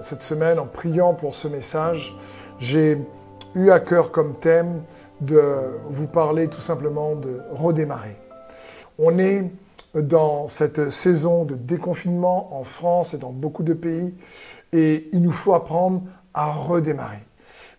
Cette semaine, en priant pour ce message, j'ai eu à cœur comme thème de vous parler tout simplement de redémarrer. On est dans cette saison de déconfinement en France et dans beaucoup de pays et il nous faut apprendre à redémarrer.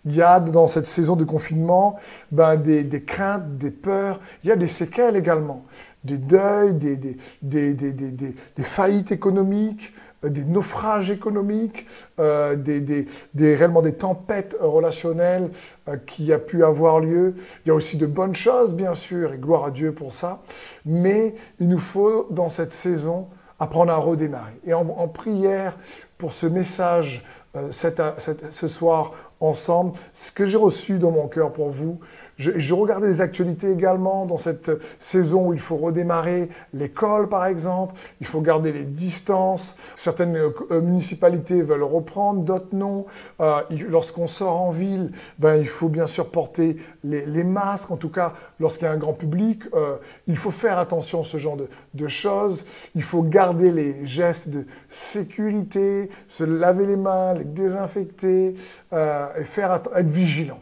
Il y a dans cette saison de confinement ben, des, craintes, des peurs, il y a des séquelles également, des deuils, des, faillites économiques, des naufrages économiques, euh, des, des, des, réellement des tempêtes relationnelles euh, qui a pu avoir lieu. Il y a aussi de bonnes choses, bien sûr, et gloire à Dieu pour ça. Mais il nous faut, dans cette saison, apprendre à redémarrer. Et en, en prière pour ce message euh, cette, ce soir ensemble, ce que j'ai reçu dans mon cœur pour vous, je, je, regardais les actualités également dans cette saison où il faut redémarrer l'école, par exemple. Il faut garder les distances. Certaines euh, municipalités veulent reprendre, d'autres non. Euh, Lorsqu'on sort en ville, ben, il faut bien sûr porter les, masques. En tout cas, lorsqu'il y a un grand public, euh, il faut faire attention à ce genre de, choses. Il faut garder les gestes de sécurité, se laver les mains, les désinfecter euh, et faire être vigilant.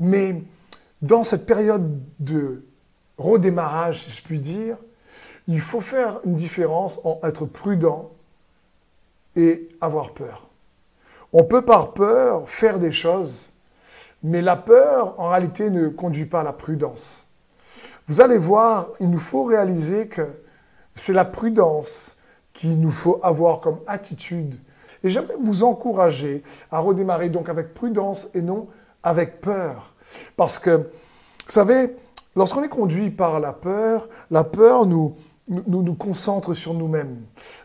Mais dans cette période de redémarrage, si je puis dire, il faut faire une différence entre être prudent et avoir peur. On peut par peur faire des choses, mais la peur, en réalité, ne conduit pas à la prudence. Vous allez voir, il nous faut réaliser que c'est la prudence qu'il nous faut avoir comme attitude. Et j'aimerais vous encourager à redémarrer donc avec prudence et non avec peur. Parce que, vous savez, lorsqu'on est conduit par la peur, la peur nous, nous, concentre sur nous-mêmes.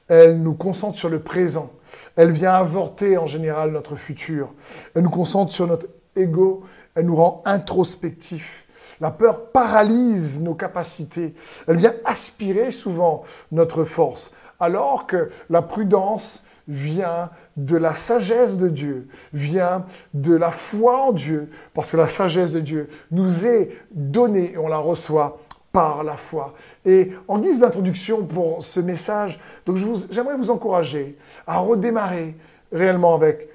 Elle nous concentre sur le présent. Elle vient avorter en général notre futur. Elle nous concentre sur notre ego. Elle nous rend introspectifs. La peur paralyse nos capacités. Elle vient aspirer souvent notre force. Alors que la prudence vient de la sagesse de Dieu, vient de la foi en Dieu, parce que la sagesse de Dieu nous est donnée et on la reçoit par la foi. Et en guise d'introduction pour ce message, donc j'aimerais vous, encourager à redémarrer réellement avec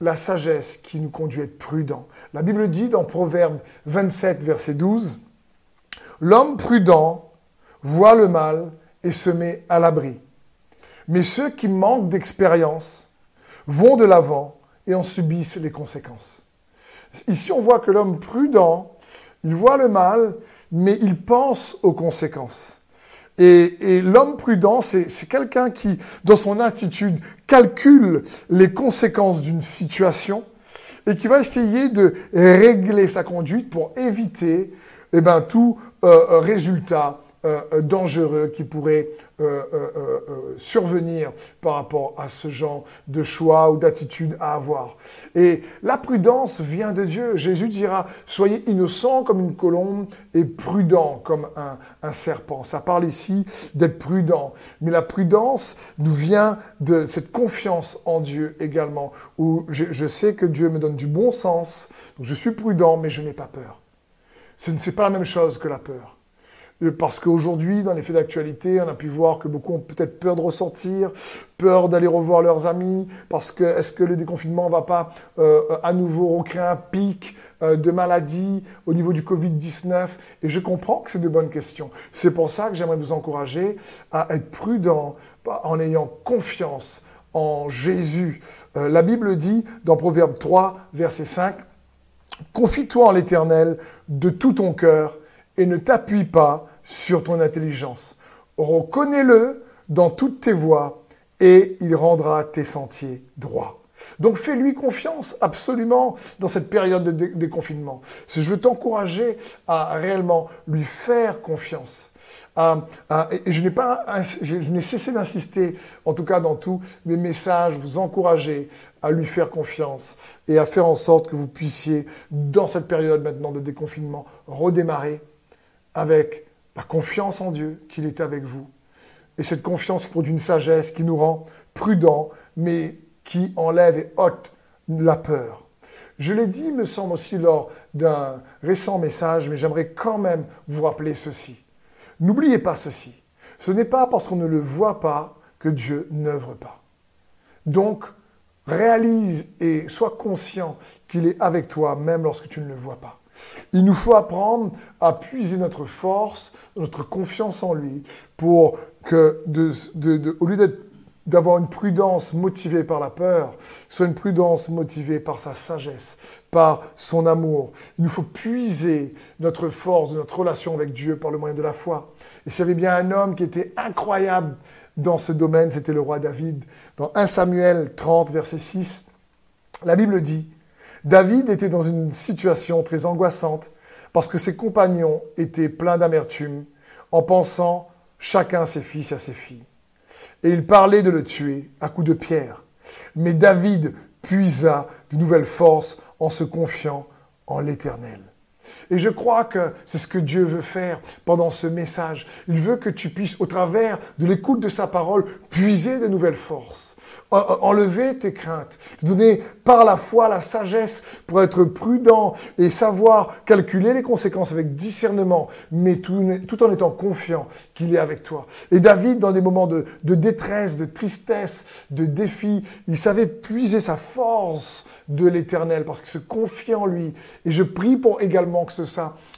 la sagesse qui nous conduit à être prudent. La Bible dit dans Proverbe 27, verset 12, L'homme prudent voit le mal et se met à l'abri. Mais ceux qui manquent d'expérience vont de l'avant et en subissent les conséquences. Ici, on voit que l'homme prudent, il voit le mal, mais il pense aux conséquences. Et, l'homme prudent, c'est quelqu'un qui, dans son attitude, calcule les conséquences d'une situation et qui va essayer de régler sa conduite pour éviter eh ben, tout euh, résultat euh, dangereux qui pourrait euh, euh, euh, survenir par rapport à ce genre de choix ou d'attitude à avoir. Et la prudence vient de Dieu. Jésus dira, soyez innocents comme une colombe et prudents comme un, un serpent. Ça parle ici d'être prudent. Mais la prudence nous vient de cette confiance en Dieu également, où je, je sais que Dieu me donne du bon sens. Je suis prudent, mais je n'ai pas peur. Ce n'est pas la même chose que la peur. Parce qu'aujourd'hui, dans les faits d'actualité, on a pu voir que beaucoup ont peut-être peur de ressortir, peur d'aller revoir leurs amis, parce que est-ce que le déconfinement ne va pas euh, à nouveau recréer un pic euh, de maladies au niveau du Covid-19 Et je comprends que c'est de bonnes questions. C'est pour ça que j'aimerais vous encourager à être prudent en ayant confiance en Jésus. Euh, la Bible dit dans Proverbe 3, verset 5, Confie-toi en l'Éternel de tout ton cœur et ne t'appuie pas sur ton intelligence. Reconnais-le dans toutes tes voies et il rendra tes sentiers droits. Donc fais-lui confiance absolument dans cette période de déconfinement. Je veux t'encourager à réellement lui faire confiance. et je n'ai pas, je n'ai cessé d'insister, en tout cas dans tous mes messages, vous encourager à lui faire confiance et à faire en sorte que vous puissiez, dans cette période maintenant de déconfinement, redémarrer avec la confiance en Dieu, qu'il est avec vous. Et cette confiance qui produit une sagesse qui nous rend prudents, mais qui enlève et ôte la peur. Je l'ai dit, me semble aussi, lors d'un récent message, mais j'aimerais quand même vous rappeler ceci. N'oubliez pas ceci. Ce n'est pas parce qu'on ne le voit pas que Dieu n'œuvre pas. Donc, réalise et sois conscient qu'il est avec toi même lorsque tu ne le vois pas. Il nous faut apprendre à puiser notre force, notre confiance en lui, pour que, au lieu d'avoir une prudence motivée par la peur, soit une prudence motivée par sa sagesse, par son amour. Il nous faut puiser notre force, notre relation avec Dieu par le moyen de la foi. Et s'il y avait bien un homme qui était incroyable dans ce domaine, c'était le roi David. Dans 1 Samuel 30, verset 6, la Bible dit, David était dans une situation très angoissante parce que ses compagnons étaient pleins d'amertume en pensant chacun ses fils à ses filles. Et il parlait de le tuer à coups de pierre. Mais David puisa de nouvelles forces en se confiant en l'Éternel. Et je crois que c'est ce que Dieu veut faire pendant ce message. Il veut que tu puisses, au travers de l'écoute de sa parole, puiser de nouvelles forces enlever tes craintes, te donner par la foi la sagesse pour être prudent et savoir calculer les conséquences avec discernement, mais tout, en étant confiant qu'il est avec toi. Et David, dans des moments de, détresse, de tristesse, de défi, il savait puiser sa force de l'éternel parce qu'il se confie en lui. Et je prie pour également que ce,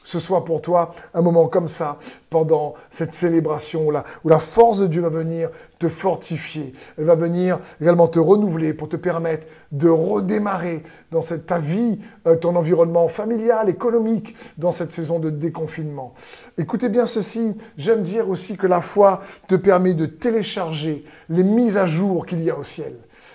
ce soit pour toi un moment comme ça, pendant cette célébration où la, où la force de Dieu va venir te fortifier. Elle va venir également te renouveler pour te permettre de redémarrer dans cette, ta vie, euh, ton environnement familial, économique, dans cette saison de déconfinement. Écoutez bien ceci, j'aime dire aussi que la foi te permet de télécharger les mises à jour qu'il y a au ciel.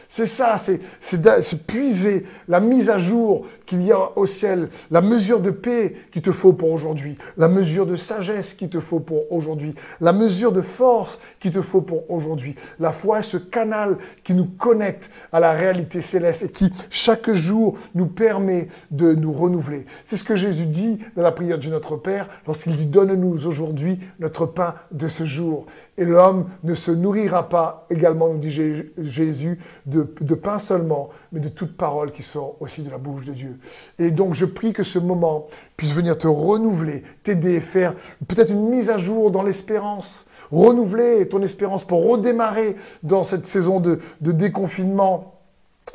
C'est ça, c'est puiser la mise à jour qu'il y a au ciel, la mesure de paix qu'il te faut pour aujourd'hui, la mesure de sagesse qu'il te faut pour aujourd'hui, la mesure de force qu'il te faut pour aujourd'hui. La foi est ce canal qui nous connecte à la réalité céleste et qui, chaque jour, nous permet de nous renouveler. C'est ce que Jésus dit dans la prière du Notre Père lorsqu'il dit Donne-nous aujourd'hui notre pain de ce jour. Et l'homme ne se nourrira pas, également, nous dit Jésus, de, pain seulement, mais de toute parole qui sort aussi de la bouche de Dieu. Et donc, je prie que ce moment puisse venir te renouveler, t'aider, faire peut-être une mise à jour dans l'espérance, renouveler ton espérance pour redémarrer dans cette saison de, de déconfinement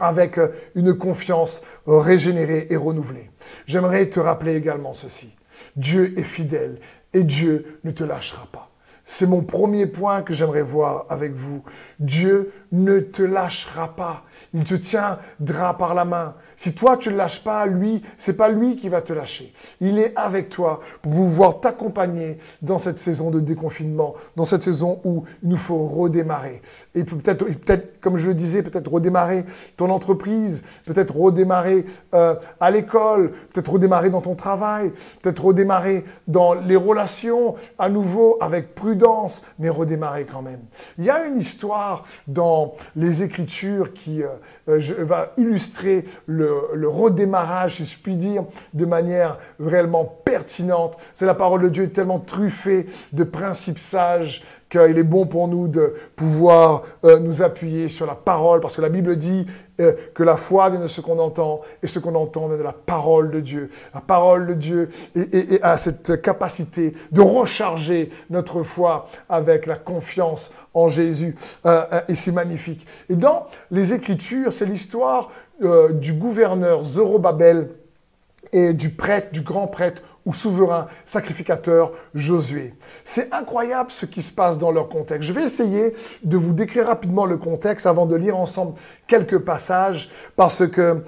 avec une confiance régénérée et renouvelée. J'aimerais te rappeler également ceci. Dieu est fidèle et Dieu ne te lâchera pas. C'est mon premier point que j'aimerais voir avec vous. Dieu ne te lâchera pas. Il te tiendra par la main. Si toi tu ne lâches pas, lui, c'est pas lui qui va te lâcher. Il est avec toi pour pouvoir t'accompagner dans cette saison de déconfinement, dans cette saison où il nous faut redémarrer. Et peut-être, comme je le disais, peut-être redémarrer ton entreprise, peut-être redémarrer euh, à l'école, peut-être redémarrer dans ton travail, peut-être redémarrer dans les relations à nouveau avec prudence, mais redémarrer quand même. Il y a une histoire dans les Écritures qui euh, euh, va illustrer le, redémarrage, si je puis dire, de manière réellement pertinente. C'est la parole de Dieu tellement truffée de principes sages qu'il est bon pour nous de pouvoir euh, nous appuyer sur la parole, parce que la Bible dit euh, que la foi vient de ce qu'on entend, et ce qu'on entend vient de la parole de Dieu. La parole de Dieu a cette capacité de recharger notre foi avec la confiance en Jésus, euh, et c'est magnifique. Et dans les Écritures, c'est l'histoire du gouverneur Zorobabel et du prêtre, du grand prêtre ou souverain sacrificateur Josué. C'est incroyable ce qui se passe dans leur contexte. Je vais essayer de vous décrire rapidement le contexte avant de lire ensemble quelques passages parce que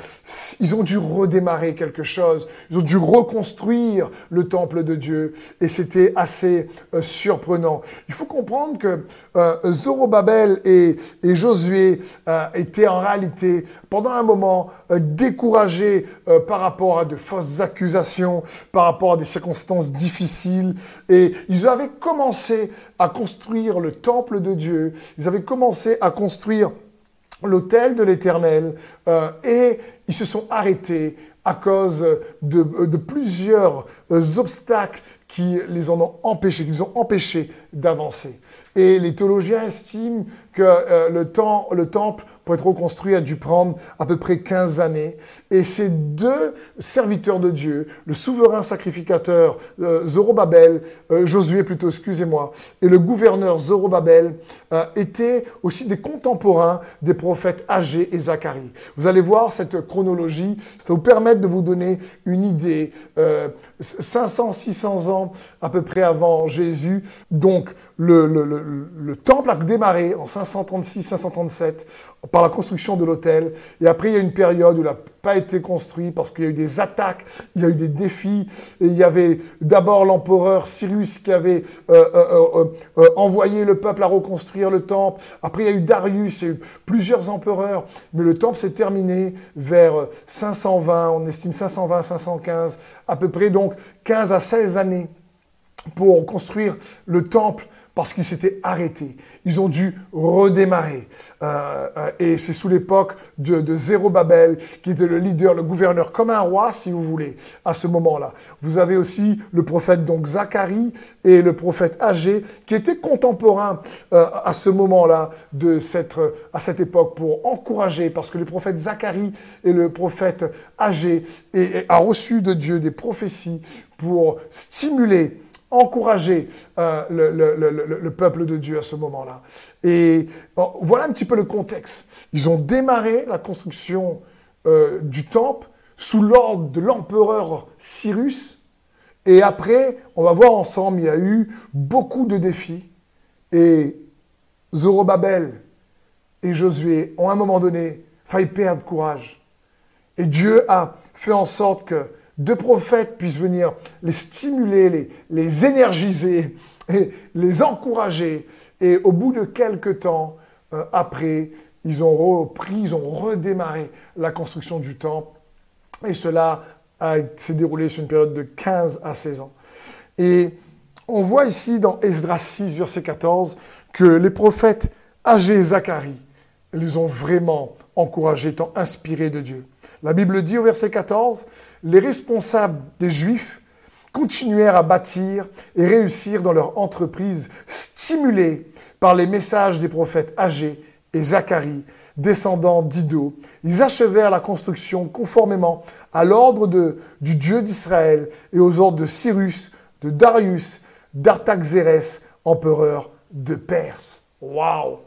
ils ont dû redémarrer quelque chose, ils ont dû reconstruire le temple de Dieu et c'était assez euh, surprenant. Il faut comprendre que euh, Zorobabel et, Josué euh, étaient en réalité pendant un moment découragés par rapport à de fausses accusations, par rapport à des circonstances difficiles et ils avaient commencé à construire le temple de Dieu, ils avaient commencé à construire l'autel de l'Éternel euh, et ils se sont arrêtés à cause de, plusieurs euh, obstacles qui les ont empêchés, qui les ont empêchés d'avancer. Et les théologiens estiment que euh, le, temps, le temple, pour être reconstruit, a dû prendre à peu près 15 années. Et ces deux serviteurs de Dieu, le souverain sacrificateur euh, Zorobabel, euh, Josué plutôt, excusez-moi, et le gouverneur Zorobabel, étaient aussi des contemporains des prophètes Agé et Zacharie. Vous allez voir cette chronologie, ça vous permet de vous donner une idée. 500, 600 ans à peu près avant Jésus, donc le, le, le, le temple a démarré en 536-537 par la construction de l'autel. Et après, il y a une période où il n'a pas été construit parce qu'il y a eu des attaques, il y a eu des défis. Et il y avait d'abord l'empereur Cyrus qui avait euh, euh, euh, envoyé le peuple à reconstruire le temple. Après, il y a eu Darius, il y a eu plusieurs empereurs. Mais le temple s'est terminé vers 520, on estime 520-515, à peu près donc 15 à 16 années pour construire le temple parce qu'ils s'étaient arrêtés. Ils ont dû redémarrer. Euh, euh, et c'est sous l'époque de, de Zérobabel, qui était le leader, le gouverneur, comme un roi, si vous voulez, à ce moment-là. Vous avez aussi le prophète donc Zacharie et le prophète Agé, qui étaient contemporains euh, à ce moment-là, de cette, à cette époque, pour encourager, parce que le prophète Zacharie et le prophète Agé a reçu de Dieu des prophéties pour stimuler encourager euh, le, peuple de Dieu à ce moment-là. Et voilà un petit peu le contexte. Ils ont démarré la construction euh, du temple sous l'ordre de l'empereur Cyrus. Et après, on va voir ensemble, il y a eu beaucoup de défis. Et Zorobabel et Josué ont à un moment donné failli perdre courage. Et Dieu a fait en sorte que deux prophètes puissent venir les stimuler, les, les énergiser, et les encourager. Et au bout de quelques temps, euh, après, ils ont repris, ils ont redémarré la construction du temple. Et cela s'est déroulé sur une période de 15 à 16 ans. Et on voit ici dans Esdras 6, verset 14, que les prophètes et Zacharie les ont vraiment encouragés, étant inspirés de Dieu. La Bible dit au verset 14, les responsables des Juifs continuèrent à bâtir et réussir dans leur entreprise, stimulés par les messages des prophètes Agé et Zacharie, descendants d'Ido. Ils achevèrent la construction conformément à l'ordre du Dieu d'Israël et aux ordres de Cyrus, de Darius, d'Artaxérès, empereur de Perse. Waouh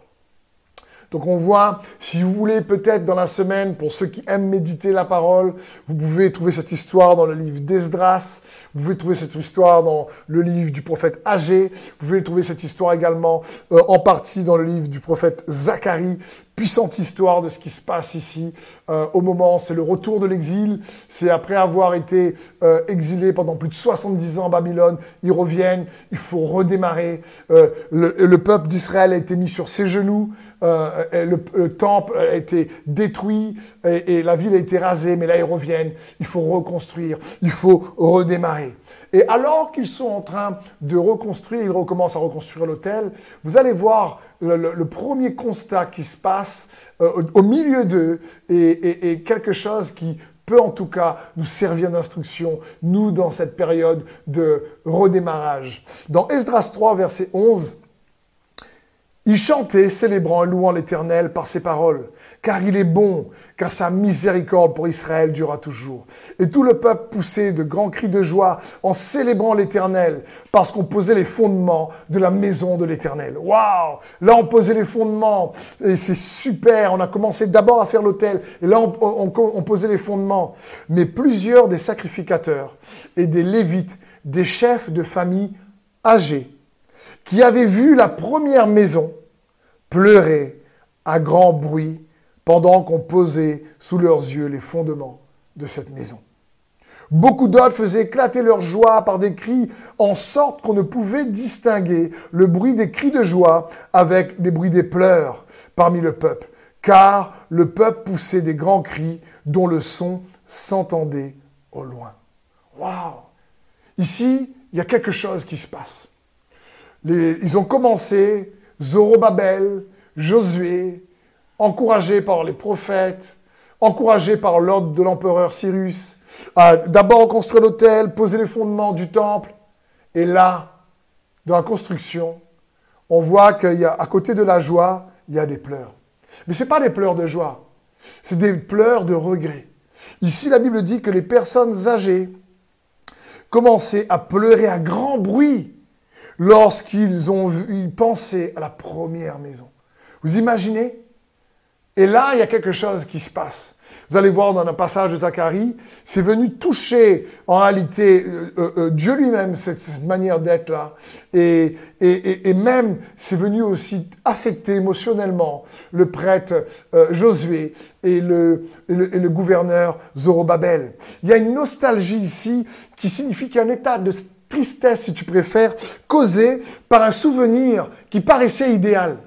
donc on voit, si vous voulez peut-être dans la semaine, pour ceux qui aiment méditer la parole, vous pouvez trouver cette histoire dans le livre d'Esdras, vous pouvez trouver cette histoire dans le livre du prophète Agé, vous pouvez trouver cette histoire également euh, en partie dans le livre du prophète Zacharie, puissante histoire de ce qui se passe ici. Euh, au moment, c'est le retour de l'exil. C'est après avoir été euh, exilés pendant plus de 70 ans en Babylone, ils reviennent, il faut redémarrer. Euh, le, peuple d'Israël a été mis sur ses genoux, le, temple a été détruit et, et la ville a été rasée, mais là ils reviennent. Il faut reconstruire, il faut redémarrer. Et alors qu'ils sont en train de reconstruire, ils recommencent à reconstruire l'hôtel, vous allez voir le, premier constat qui se passe euh, au, milieu d'eux et, quelque chose qui peut en tout cas nous servir d'instruction, nous, dans cette période de redémarrage. Dans Esdras 3, verset 11, il chantait, célébrant et louant l'Éternel par ses paroles, car il est bon, car sa miséricorde pour Israël durera toujours. Et tout le peuple poussait de grands cris de joie en célébrant l'Éternel, parce qu'on posait les fondements de la maison de l'Éternel. Waouh Là, on posait les fondements, et c'est super. On a commencé d'abord à faire l'autel, et là, on, on posait les fondements. Mais plusieurs des sacrificateurs et des lévites, des chefs de famille âgés, qui avaient vu la première maison pleurer à grand bruit pendant qu'on posait sous leurs yeux les fondements de cette maison. Beaucoup d'autres faisaient éclater leur joie par des cris, en sorte qu'on ne pouvait distinguer le bruit des cris de joie avec les bruits des pleurs parmi le peuple, car le peuple poussait des grands cris dont le son s'entendait au loin. Waouh Ici, il y a quelque chose qui se passe ils ont commencé, Zorobabel, Josué, encouragés par les prophètes, encouragés par l'ordre de l'empereur Cyrus, à d'abord construire l'autel, poser les fondements du temple. Et là, dans la construction, on voit qu'à côté de la joie, il y a des pleurs. Mais ce n'est pas des pleurs de joie, c'est des pleurs de regret. Ici, la Bible dit que les personnes âgées commençaient à pleurer à grand bruit lorsqu'ils ont pensé à la première maison. Vous imaginez? Et là, il y a quelque chose qui se passe. Vous allez voir dans un passage de Zacharie, c'est venu toucher en réalité euh, euh, euh, Dieu lui-même, cette, manière d'être là. Et, et, et, même, c'est venu aussi affecter émotionnellement le prêtre Josué et le, le, gouverneur Zorobabel. Il y a une nostalgie ici qui signifie qu'il y a un état de tristesse, si tu préfères, causé par un souvenir qui paraissait idéal.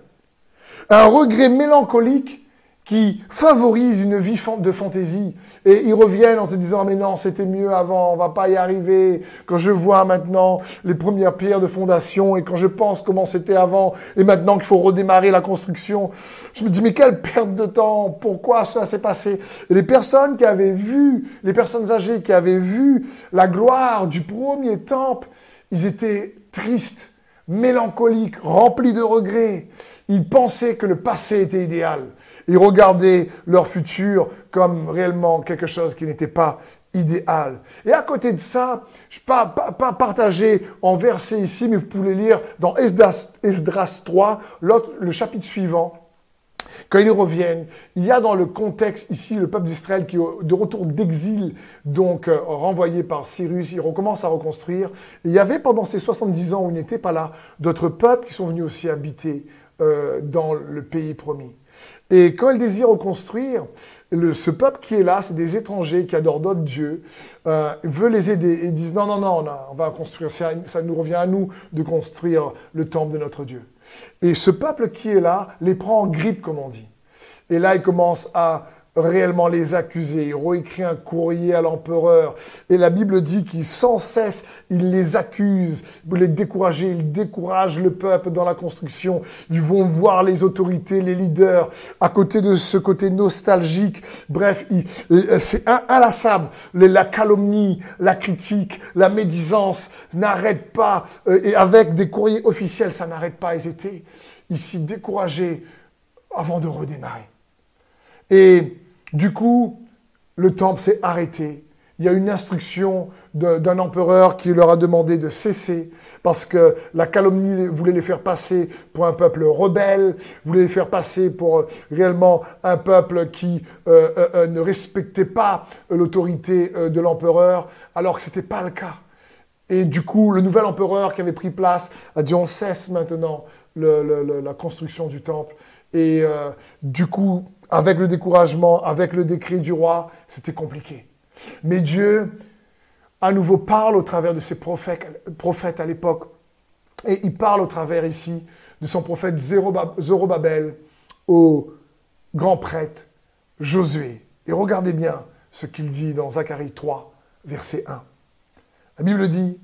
Un regret mélancolique qui favorisent une vie de fantaisie. Et ils reviennent en se disant, mais non, c'était mieux avant, on va pas y arriver. Quand je vois maintenant les premières pierres de fondation et quand je pense comment c'était avant et maintenant qu'il faut redémarrer la construction, je me dis, mais quelle perte de temps, pourquoi cela s'est passé? Et les personnes qui avaient vu, les personnes âgées qui avaient vu la gloire du premier temple, ils étaient tristes, mélancoliques, remplis de regrets. Ils pensaient que le passé était idéal. Ils regardaient leur futur comme réellement quelque chose qui n'était pas idéal. Et à côté de ça, je ne pas, pas, partager en verset ici, mais vous pouvez lire dans Esdras, Esdras 3, le chapitre suivant. Quand ils reviennent, il y a dans le contexte ici le peuple d'Israël qui est de retour d'exil, donc euh, renvoyé par Cyrus, il recommence à reconstruire. il y avait pendant ces 70 ans où il n'était pas là, d'autres peuples qui sont venus aussi habiter euh, dans le pays promis. Et quand elle désire reconstruire, ce peuple qui est là, c'est des étrangers qui adorent d'autres dieux, euh, veut les aider et disent non, non, non, on, va construire, ça, ça nous revient à nous de construire le temple de notre Dieu. Et ce peuple qui est là les prend en grippe, comme on dit. Et là, il commence à réellement les accuser. Il réécrit un courrier à l'empereur. Et la Bible dit qu'il sans cesse, il les accuse, pour les décourager. Il décourage le peuple dans la construction. Ils vont voir les autorités, les leaders, à côté de ce côté nostalgique. Bref, c'est inlassable. La calomnie, la critique, la médisance n'arrêtent pas. Euh, et avec des courriers officiels, ça n'arrête pas. Ils étaient ici découragés avant de redémarrer. Et du coup, le temple s'est arrêté. Il y a une instruction d'un empereur qui leur a demandé de cesser parce que la calomnie voulait les faire passer pour un peuple rebelle, voulait les faire passer pour euh, réellement un peuple qui euh, euh, ne respectait pas l'autorité de l'empereur, alors que ce n'était pas le cas. Et du coup, le nouvel empereur qui avait pris place a dit on cesse maintenant la construction du temple. Et du coup, avec le découragement, avec le décret du roi, c'était compliqué. Mais Dieu, à nouveau, parle au travers de ses prophètes, à l'époque. Et il parle au travers ici de son prophète Zorobabel au grand prêtre Josué. Et regardez bien ce qu'il dit dans Zacharie 3, verset 1. La Bible dit,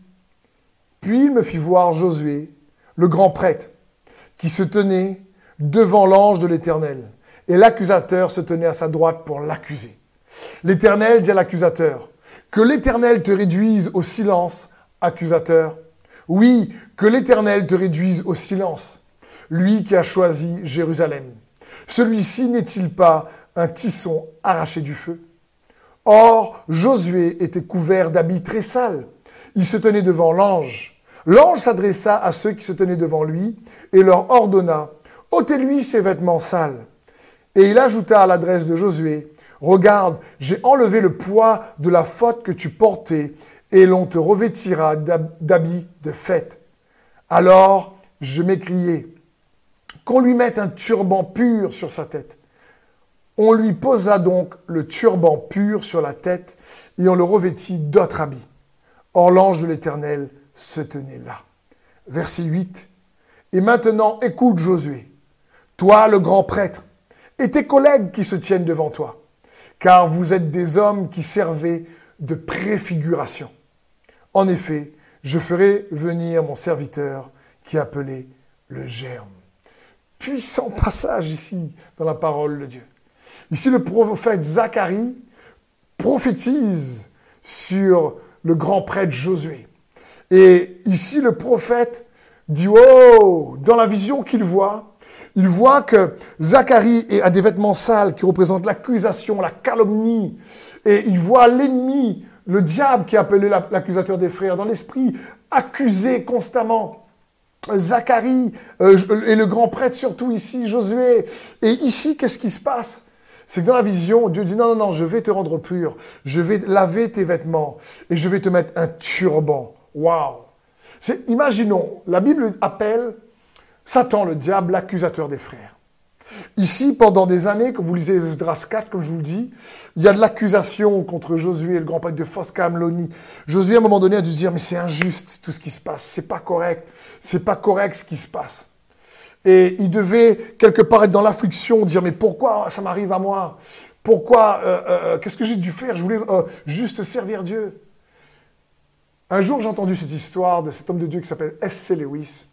Puis il me fit voir Josué, le grand prêtre, qui se tenait devant l'ange de l'Éternel et l'accusateur se tenait à sa droite pour l'accuser. L'Éternel dit à l'accusateur, que l'Éternel te réduise au silence, accusateur. Oui, que l'Éternel te réduise au silence, lui qui a choisi Jérusalem. Celui-ci n'est-il pas un tisson arraché du feu? Or, Josué était couvert d'habits très sales. Il se tenait devant l'ange. L'ange s'adressa à ceux qui se tenaient devant lui et leur ordonna, ôtez-lui ses vêtements sales. Et il ajouta à l'adresse de Josué, Regarde, j'ai enlevé le poids de la faute que tu portais, et l'on te revêtira d'habits de fête. Alors je m'écriai, qu'on lui mette un turban pur sur sa tête. On lui posa donc le turban pur sur la tête, et on le revêtit d'autres habits. Or l'ange de l'Éternel se tenait là. Verset 8. Et maintenant écoute Josué, toi le grand prêtre, et tes collègues qui se tiennent devant toi, car vous êtes des hommes qui servaient de préfiguration. En effet, je ferai venir mon serviteur qui est appelé le germe. Puissant passage ici dans la parole de Dieu. Ici, le prophète Zacharie prophétise sur le grand prêtre Josué. Et ici, le prophète dit, oh, dans la vision qu'il voit, il voit que Zacharie a des vêtements sales qui représentent l'accusation, la calomnie. Et il voit l'ennemi, le diable qui est appelé l'accusateur des frères, dans l'esprit, accusé constamment. Zacharie euh, et le grand prêtre surtout ici, Josué. Et ici, qu'est-ce qui se passe? C'est que dans la vision, Dieu dit non, non, non, je vais te rendre pur, je vais laver tes vêtements et je vais te mettre un turban. Waouh Imaginons, la Bible appelle Satan, le diable, l'accusateur des frères. Ici, pendant des années, quand vous lisez Esdras 4, comme je vous le dis, il y a de l'accusation contre Josué, le grand prêtre de fausse Camlonie. Josué, à un moment donné, a dû dire, mais c'est injuste tout ce qui se passe, c'est pas correct, c'est pas correct ce qui se passe. Et il devait, quelque part, être dans l'affliction, dire, mais pourquoi ça m'arrive à moi? Pourquoi euh, euh, euh, Qu'est-ce que j'ai dû faire? Je voulais juste servir Dieu. Un jour, j'ai entendu cette histoire de cet homme de Dieu qui s'appelle S.C. Lewis,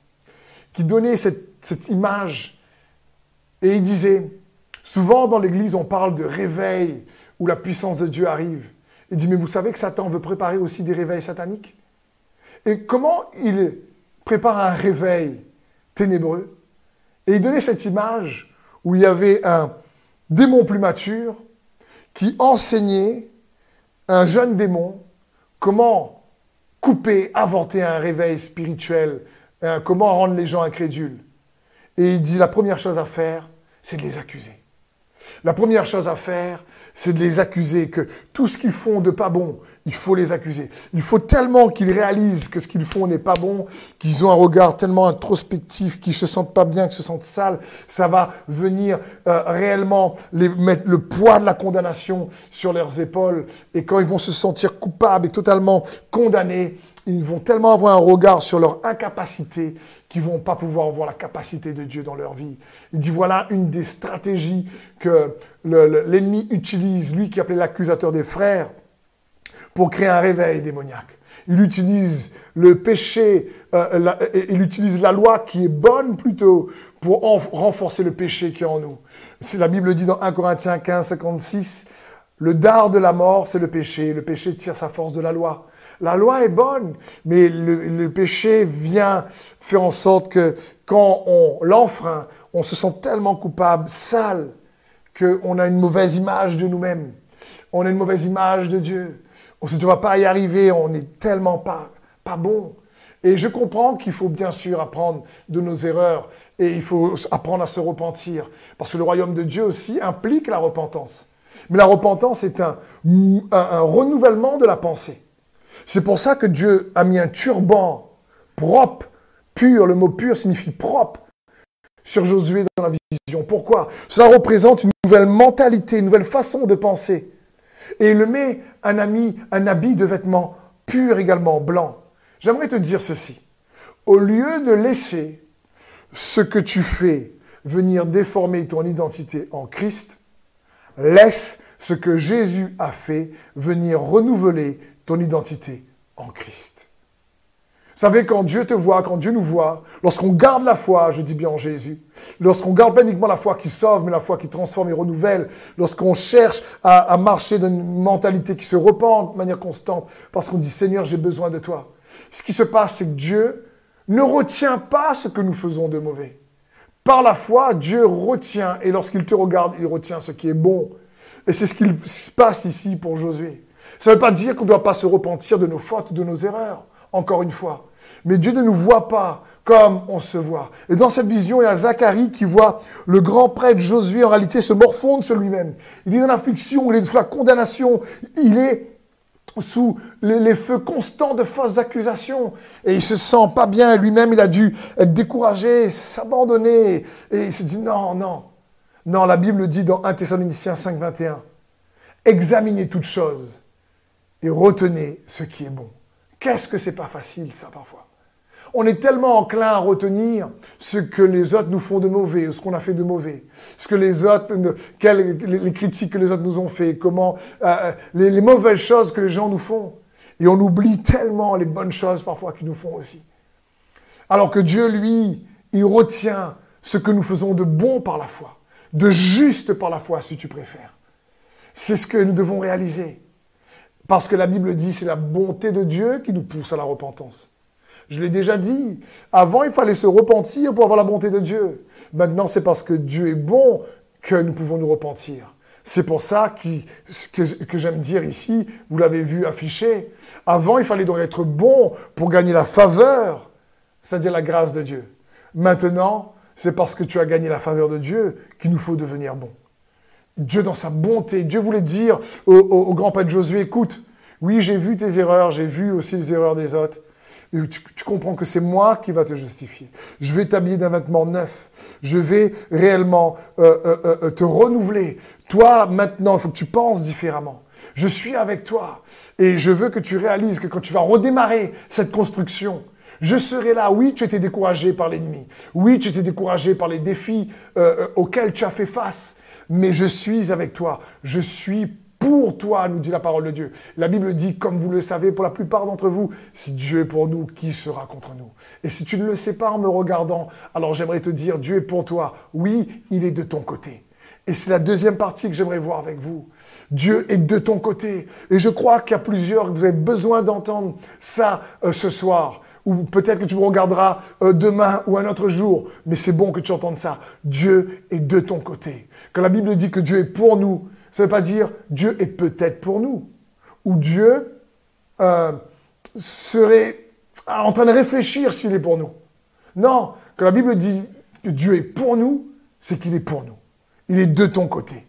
qui donnait cette, image. Et il disait, souvent dans l'Église, on parle de réveil où la puissance de Dieu arrive. Il dit, mais vous savez que Satan veut préparer aussi des réveils sataniques? Et comment il prépare un réveil ténébreux? Et il donnait cette image où il y avait un démon plus mature qui enseignait un jeune démon comment couper, inventer un réveil spirituel, hein, comment rendre les gens incrédules. Et il dit la première chose à faire, c'est de les accuser. La première chose à faire, c'est de les accuser que tout ce qu'ils font de pas bon, il faut les accuser. Il faut tellement qu'ils réalisent que ce qu'ils font n'est pas bon, qu'ils ont un regard tellement introspectif, qu'ils se sentent pas bien, qu'ils se sentent sales. Ça va venir euh, réellement mettre le poids de la condamnation sur leurs épaules. Et quand ils vont se sentir coupables et totalement condamnés, ils vont tellement avoir un regard sur leur incapacité qu'ils vont pas pouvoir voir la capacité de Dieu dans leur vie. Il dit voilà une des stratégies que l'ennemi utilise, lui qui appelait l'accusateur des frères pour créer un réveil démoniaque. Il utilise le péché, euh, il utilise la loi qui est bonne plutôt pour renforcer le péché qui est en nous. La Bible dit dans 1 Corinthiens 15, 56, le dard de la mort, c'est le péché. Le péché tire sa force de la loi. La loi est bonne, mais le, péché vient faire en sorte que quand on l'enfreint, on se sent tellement coupable, sale, qu'on a une mauvaise image de nous-mêmes. On a une mauvaise image de Dieu. On on va pas y arriver, on n'est tellement pas, pas bon. Et je comprends qu'il faut bien sûr apprendre de nos erreurs et il faut apprendre à se repentir. Parce que le royaume de Dieu aussi implique la repentance. Mais la repentance est un, renouvellement de la pensée. C'est pour ça que Dieu a mis un turban propre, pur. Le mot pur signifie propre sur Josué dans la vision. Pourquoi? Cela représente une nouvelle mentalité, une nouvelle façon de penser. Et il le met un, ami, un habit de vêtements pur également, blanc. J'aimerais te dire ceci. Au lieu de laisser ce que tu fais venir déformer ton identité en Christ, laisse ce que Jésus a fait venir renouveler ton identité en Christ. Vous savez, quand Dieu te voit, quand Dieu nous voit, lorsqu'on garde la foi, je dis bien en Jésus, lorsqu'on garde pas uniquement la foi qui sauve, mais la foi qui transforme et renouvelle, lorsqu'on cherche à, marcher d'une mentalité qui se repent de manière constante, parce qu'on dit Seigneur, j'ai besoin de toi. Ce qui se passe, c'est que Dieu ne retient pas ce que nous faisons de mauvais. Par la foi, Dieu retient, et lorsqu'il te regarde, il retient ce qui est bon. Et c'est ce qui se passe ici pour Josué. Ça ne veut pas dire qu'on ne doit pas se repentir de nos fautes, de nos erreurs encore une fois. Mais Dieu ne nous voit pas comme on se voit. Et dans cette vision, il y a Zacharie qui voit le grand prêtre Josué en réalité se morfondre sur lui-même. Il est dans l'affliction, il est sous la condamnation, il est sous les, feux constants de fausses accusations. Et il se sent pas bien, lui-même il a dû être découragé, s'abandonner. Et il se dit non, non. Non, la Bible dit dans 1 Thessaloniciens 5, 21, examinez toutes choses et retenez ce qui est bon. Qu'est-ce que c'est pas facile, ça, parfois? On est tellement enclin à retenir ce que les autres nous font de mauvais, ce qu'on a fait de mauvais, ce que les autres, les critiques que les autres nous ont fait, comment, euh, euh, les, les mauvaises choses que les gens nous font. Et on oublie tellement les bonnes choses parfois qu'ils nous font aussi. Alors que Dieu, lui, il retient ce que nous faisons de bon par la foi, de juste par la foi, si tu préfères. C'est ce que nous devons réaliser. Parce que la Bible dit c'est la bonté de Dieu qui nous pousse à la repentance. Je l'ai déjà dit. Avant, il fallait se repentir pour avoir la bonté de Dieu. Maintenant, c'est parce que Dieu est bon que nous pouvons nous repentir. C'est pour ça que, j'aime dire ici, vous l'avez vu affiché, avant, il fallait donc être bon pour gagner la faveur, c'est-à-dire la grâce de Dieu. Maintenant, c'est parce que tu as gagné la faveur de Dieu qu'il nous faut devenir bon. Dieu dans sa bonté, Dieu voulait dire au, grand père Josué, écoute, oui, j'ai vu tes erreurs, j'ai vu aussi les erreurs des autres. tu, comprends que c'est moi qui va te justifier. Je vais t'habiller d'un vêtement neuf. Je vais réellement euh, euh, euh, te renouveler. Toi, maintenant, il faut que tu penses différemment. Je suis avec toi. Et je veux que tu réalises que quand tu vas redémarrer cette construction, je serai là. Oui, tu étais découragé par l'ennemi. Oui, tu étais découragé par les défis auxquels tu as fait face. Mais je suis avec toi. Je suis pour toi, nous dit la parole de Dieu. La Bible dit, comme vous le savez, pour la plupart d'entre vous, si Dieu est pour nous, qui sera contre nous? Et si tu ne le sais pas en me regardant, alors j'aimerais te dire, Dieu est pour toi. Oui, il est de ton côté. Et c'est la deuxième partie que j'aimerais voir avec vous. Dieu est de ton côté. Et je crois qu'il y a plusieurs, que vous avez besoin d'entendre ça euh, ce soir. Ou peut-être que tu me regarderas euh, demain ou un autre jour. Mais c'est bon que tu entendes ça. Dieu est de ton côté. Quand la Bible dit que Dieu est pour nous, ça ne veut pas dire Dieu est peut-être pour nous. Ou Dieu euh, serait en train de réfléchir s'il est pour nous. Non, quand la Bible dit que Dieu est pour nous, c'est qu'il est pour nous. Il est de ton côté.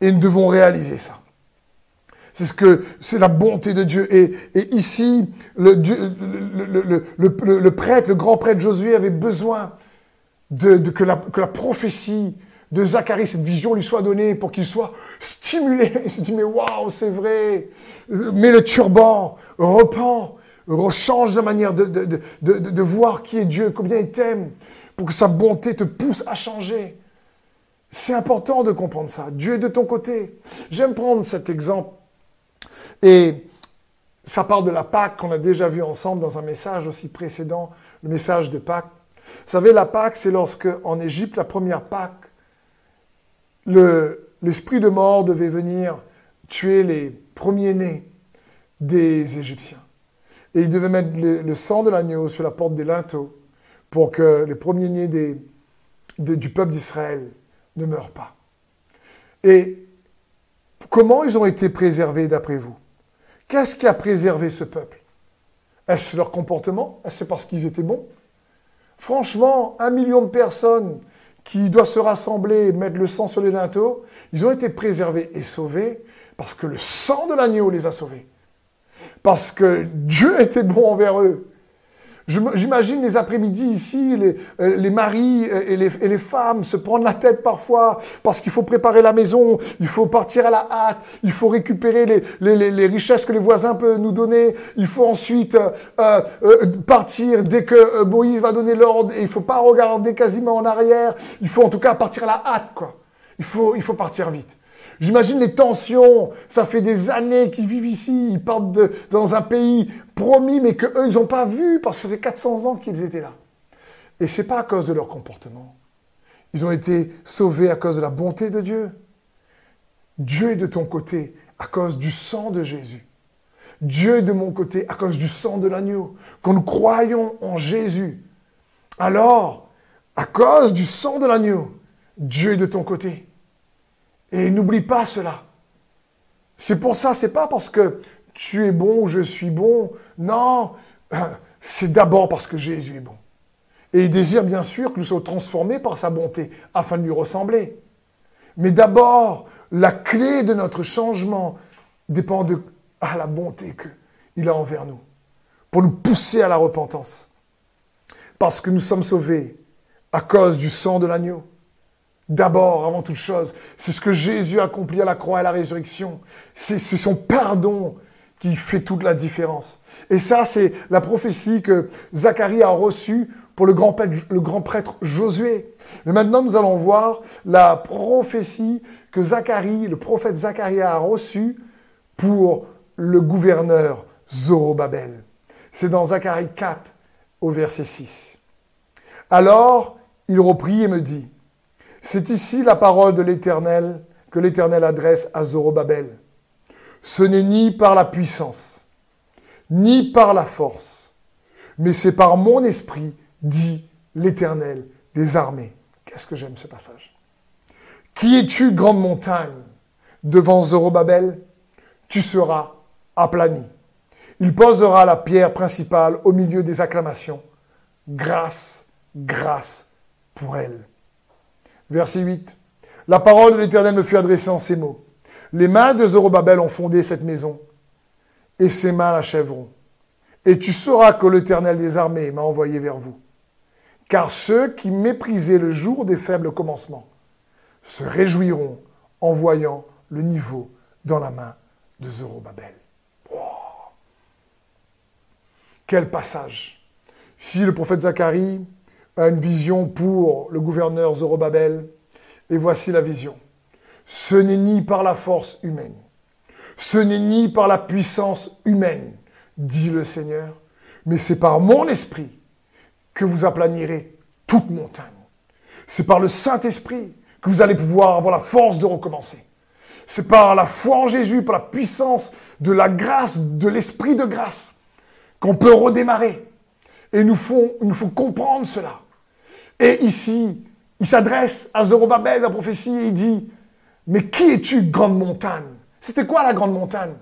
Et nous devons réaliser ça. C'est ce que c'est la bonté de Dieu. Et, ici, le, prêtre, le grand prêtre Josué avait besoin de, que, la, prophétie de Zacharie, cette vision lui soit donnée pour qu'il soit stimulé. Il se dit, mais waouh, c'est vrai. Mets le turban, repens, rechange la manière de, de, de, voir qui est Dieu, combien il t'aime, pour que sa bonté te pousse à changer. C'est important de comprendre ça. Dieu est de ton côté. J'aime prendre cet exemple. Et ça parle de la Pâque qu'on a déjà vu ensemble dans un message aussi précédent, le message de Pâques. Vous savez, la Pâque, c'est lorsque en Égypte, la première Pâque, l'esprit de mort devait venir tuer les premiers-nés des Égyptiens. Et il devait mettre le, sang de l'agneau sur la porte des linteaux pour que les premiers-nés du peuple d'Israël ne meurent pas. Et comment ils ont été préservés d'après vous? Qu'est-ce qui a préservé ce peuple? Est-ce leur comportement? Est-ce parce qu'ils étaient bons? Franchement, un million de personnes qui doivent se rassembler et mettre le sang sur les linteaux, ils ont été préservés et sauvés parce que le sang de l'agneau les a sauvés. Parce que Dieu était bon envers eux. J'imagine les après-midi ici, les, euh, les maris et les, et les, femmes se prendre la tête parfois parce qu'il faut préparer la maison, il faut partir à la hâte, il faut récupérer les, les, richesses que les voisins peuvent nous donner, il faut ensuite euh, euh, partir dès que Moïse va donner l'ordre et il faut pas regarder quasiment en arrière, il faut en tout cas partir à la hâte, quoi. Il faut, il faut partir vite. J'imagine les tensions. Ça fait des années qu'ils vivent ici. Ils partent dans un pays promis, mais qu'eux, ils n'ont pas vu parce que ça fait 400 ans qu'ils étaient là. Et ce n'est pas à cause de leur comportement. Ils ont été sauvés à cause de la bonté de Dieu. Dieu est de ton côté à cause du sang de Jésus. Dieu est de mon côté à cause du sang de l'agneau. Quand nous croyons en Jésus, alors, à cause du sang de l'agneau, Dieu est de ton côté. Et n'oublie pas cela. C'est pour ça, c'est pas parce que tu es bon ou je suis bon. Non, c'est d'abord parce que Jésus est bon. Et il désire bien sûr que nous soyons transformés par sa bonté afin de lui ressembler. Mais d'abord, la clé de notre changement dépend de la bonté qu'il a envers nous, pour nous pousser à la repentance. Parce que nous sommes sauvés à cause du sang de l'agneau. D'abord, avant toute chose, c'est ce que Jésus a accompli à la croix et à la résurrection. C'est son pardon qui fait toute la différence. Et ça, c'est la prophétie que Zacharie a reçue pour le grand, prêtre, le grand prêtre Josué. Mais maintenant, nous allons voir la prophétie que Zacharie, le prophète Zacharie a reçue pour le gouverneur Zorobabel. C'est dans Zacharie 4 au verset 6. Alors, il reprit et me dit, c'est ici la parole de l'Éternel que l'Éternel adresse à Zorobabel. Ce n'est ni par la puissance, ni par la force, mais c'est par mon esprit, dit l'Éternel des armées. Qu'est-ce que j'aime ce passage. Qui es-tu, grande montagne Devant Zorobabel, tu seras aplani. Il posera la pierre principale au milieu des acclamations. Grâce, grâce pour elle. Verset 8. La parole de l'Éternel me fut adressée en ces mots. Les mains de Zorobabel ont fondé cette maison, et ses mains l'achèveront. Et tu sauras que l'Éternel des armées m'a envoyé vers vous. Car ceux qui méprisaient le jour des faibles commencements se réjouiront en voyant le niveau dans la main de Zorobabel. Quel passage Si le prophète Zacharie une vision pour le gouverneur Zorobabel, et voici la vision. Ce n'est ni par la force humaine, ce n'est ni par la puissance humaine, dit le Seigneur, mais c'est par mon esprit que vous aplanirez toute montagne. C'est par le Saint-Esprit que vous allez pouvoir avoir la force de recommencer. C'est par la foi en Jésus, par la puissance de la grâce, de l'esprit de grâce, qu'on peut redémarrer. Et nous faut, nous faut comprendre cela. Et ici, il s'adresse à Zorobabel, la prophétie, et il dit, mais qui es-tu, grande montagne? C'était quoi la grande montagne?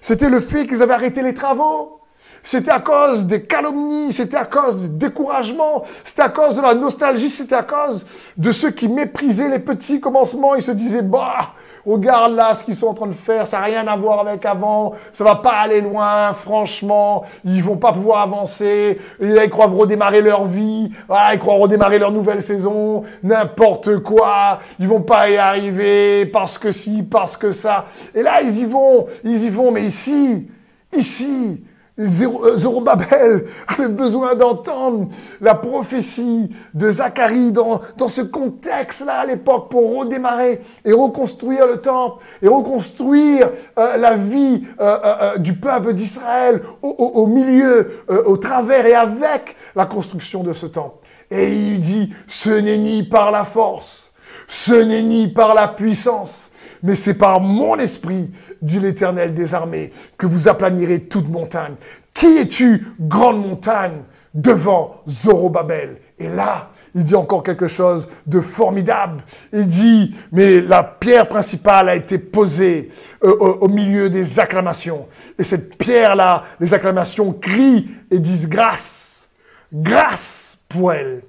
C'était le fait qu'ils avaient arrêté les travaux. C'était à cause des calomnies, c'était à cause du découragement, c'était à cause de la nostalgie, c'était à cause de ceux qui méprisaient les petits commencements. Ils se disaient, bah, Regarde là ce qu'ils sont en train de faire, ça n'a rien à voir avec avant, ça va pas aller loin, franchement, ils vont pas pouvoir avancer, ils croient redémarrer leur vie, ils croient redémarrer leur nouvelle saison, n'importe quoi, ils vont pas y arriver parce que si, parce que ça. Et là, ils y vont, ils y vont, mais ici, ici, Zorobabel avait besoin d'entendre la prophétie de Zacharie dans, dans ce contexte-là à l'époque pour redémarrer et reconstruire le temple et reconstruire euh, la vie euh, du peuple d'Israël au, au, milieu, au travers et avec la construction de ce temple. Et il dit, ce n'est ni par la force, ce n'est ni par la puissance, mais c'est par mon esprit, dit l'Éternel des armées, que vous aplanirez toute montagne. Qui es-tu, grande montagne, devant Zorobabel? Et là, il dit encore quelque chose de formidable. Il dit, mais la pierre principale a été posée euh, au, milieu des acclamations. Et cette pierre-là, les acclamations crient et disent grâce, grâce pour elle,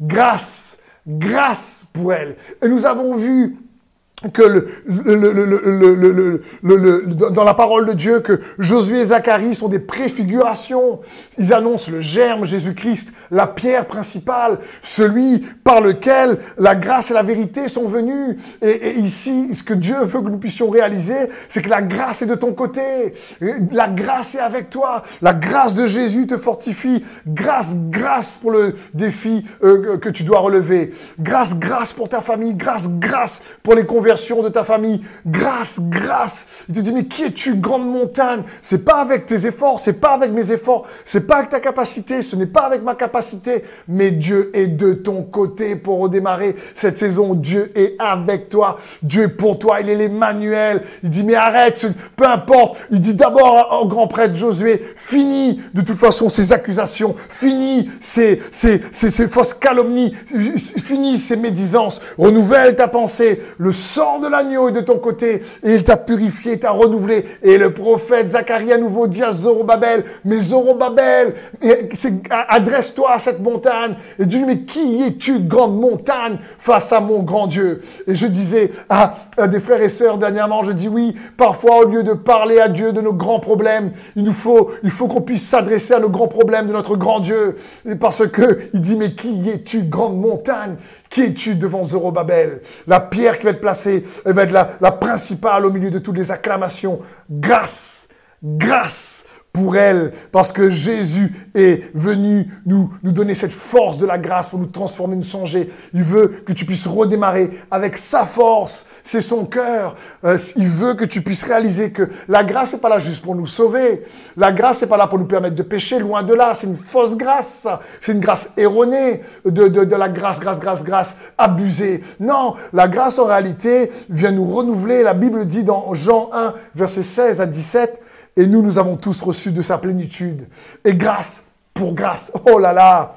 grâce, grâce pour elle. Et nous avons vu que le, dans la parole de Dieu, que Josué et Zacharie sont des préfigurations. Ils annoncent le germe Jésus-Christ, la pierre principale, celui par lequel la grâce et la vérité sont venues. Et, ici, ce que Dieu veut que nous puissions réaliser, c'est que la grâce est de ton côté. La grâce est avec toi. La grâce de Jésus te fortifie. Grâce, grâce pour le défi euh, que tu dois relever. Grâce, grâce pour ta famille. Grâce, grâce pour les conversions de ta famille. Grâce, grâce. Il te dit, mais qui es-tu, grande montagne? C'est pas avec tes efforts, c'est pas avec mes efforts, c'est pas avec ta capacité, ce n'est pas avec ma capacité, mais Dieu est de ton côté pour redémarrer cette saison. Dieu est avec toi. Dieu est pour toi. Il est l'Emmanuel. Il dit, mais arrête, peu importe. Il dit d'abord au grand prêtre Josué, finis de toute façon ces accusations, finis ces, ces, ces, ces fausses calomnies, finis ces médisances, renouvelle ta pensée. Le de l'agneau est de ton côté et il t'a purifié, t'a renouvelé. Et le prophète Zacharie à nouveau dit à Zorobabel, mais Zorobabel, adresse-toi à cette montagne et dis mais qui es-tu, grande montagne, face à mon grand Dieu? Et je disais à, des frères et sœurs dernièrement, je dis oui, parfois au lieu de parler à Dieu de nos grands problèmes, il nous faut, il faut qu'on puisse s'adresser à nos grands problèmes de notre grand Dieu. Parce que il dit, mais qui es-tu, grande montagne? Qui es-tu devant Zorobabel La pierre qui va être placée, elle va être la, la principale au milieu de toutes les acclamations. Grâce, grâce, pour elle, parce que Jésus est venu nous, nous donner cette force de la grâce pour nous transformer, nous changer. Il veut que tu puisses redémarrer avec sa force, c'est son cœur. Euh, il veut que tu puisses réaliser que la grâce n'est pas là juste pour nous sauver. La grâce n'est pas là pour nous permettre de pécher, loin de là. C'est une fausse grâce, C'est une grâce erronée de, de, de la grâce, grâce, grâce, grâce abusée. Non, la grâce en réalité vient nous renouveler. La Bible dit dans Jean 1, verset 16 à 17, et nous, nous avons tous reçu de sa plénitude. Et grâce pour grâce. Oh là là